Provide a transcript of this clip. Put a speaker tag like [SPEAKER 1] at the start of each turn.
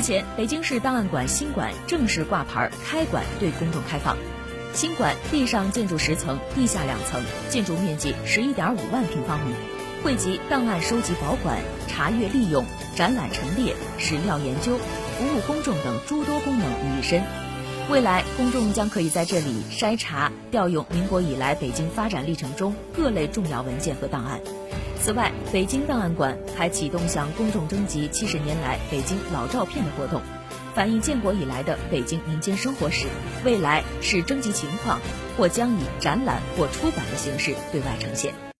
[SPEAKER 1] 日前，北京市档案馆新馆正式挂牌开馆，对公众开放。新馆地上建筑十层，地下两层，建筑面积十一点五万平方米，汇集档案收集保管、查阅利用、展览陈列、史料研究、服务公众等诸多功能于一身。未来，公众将可以在这里筛查、调用民国以来北京发展历程中各类重要文件和档案。此外，北京档案馆还启动向公众征集七十年来北京老照片的活动，反映建国以来的北京民间生活史。未来视征集情况，或将以展览或出版的形式对外呈现。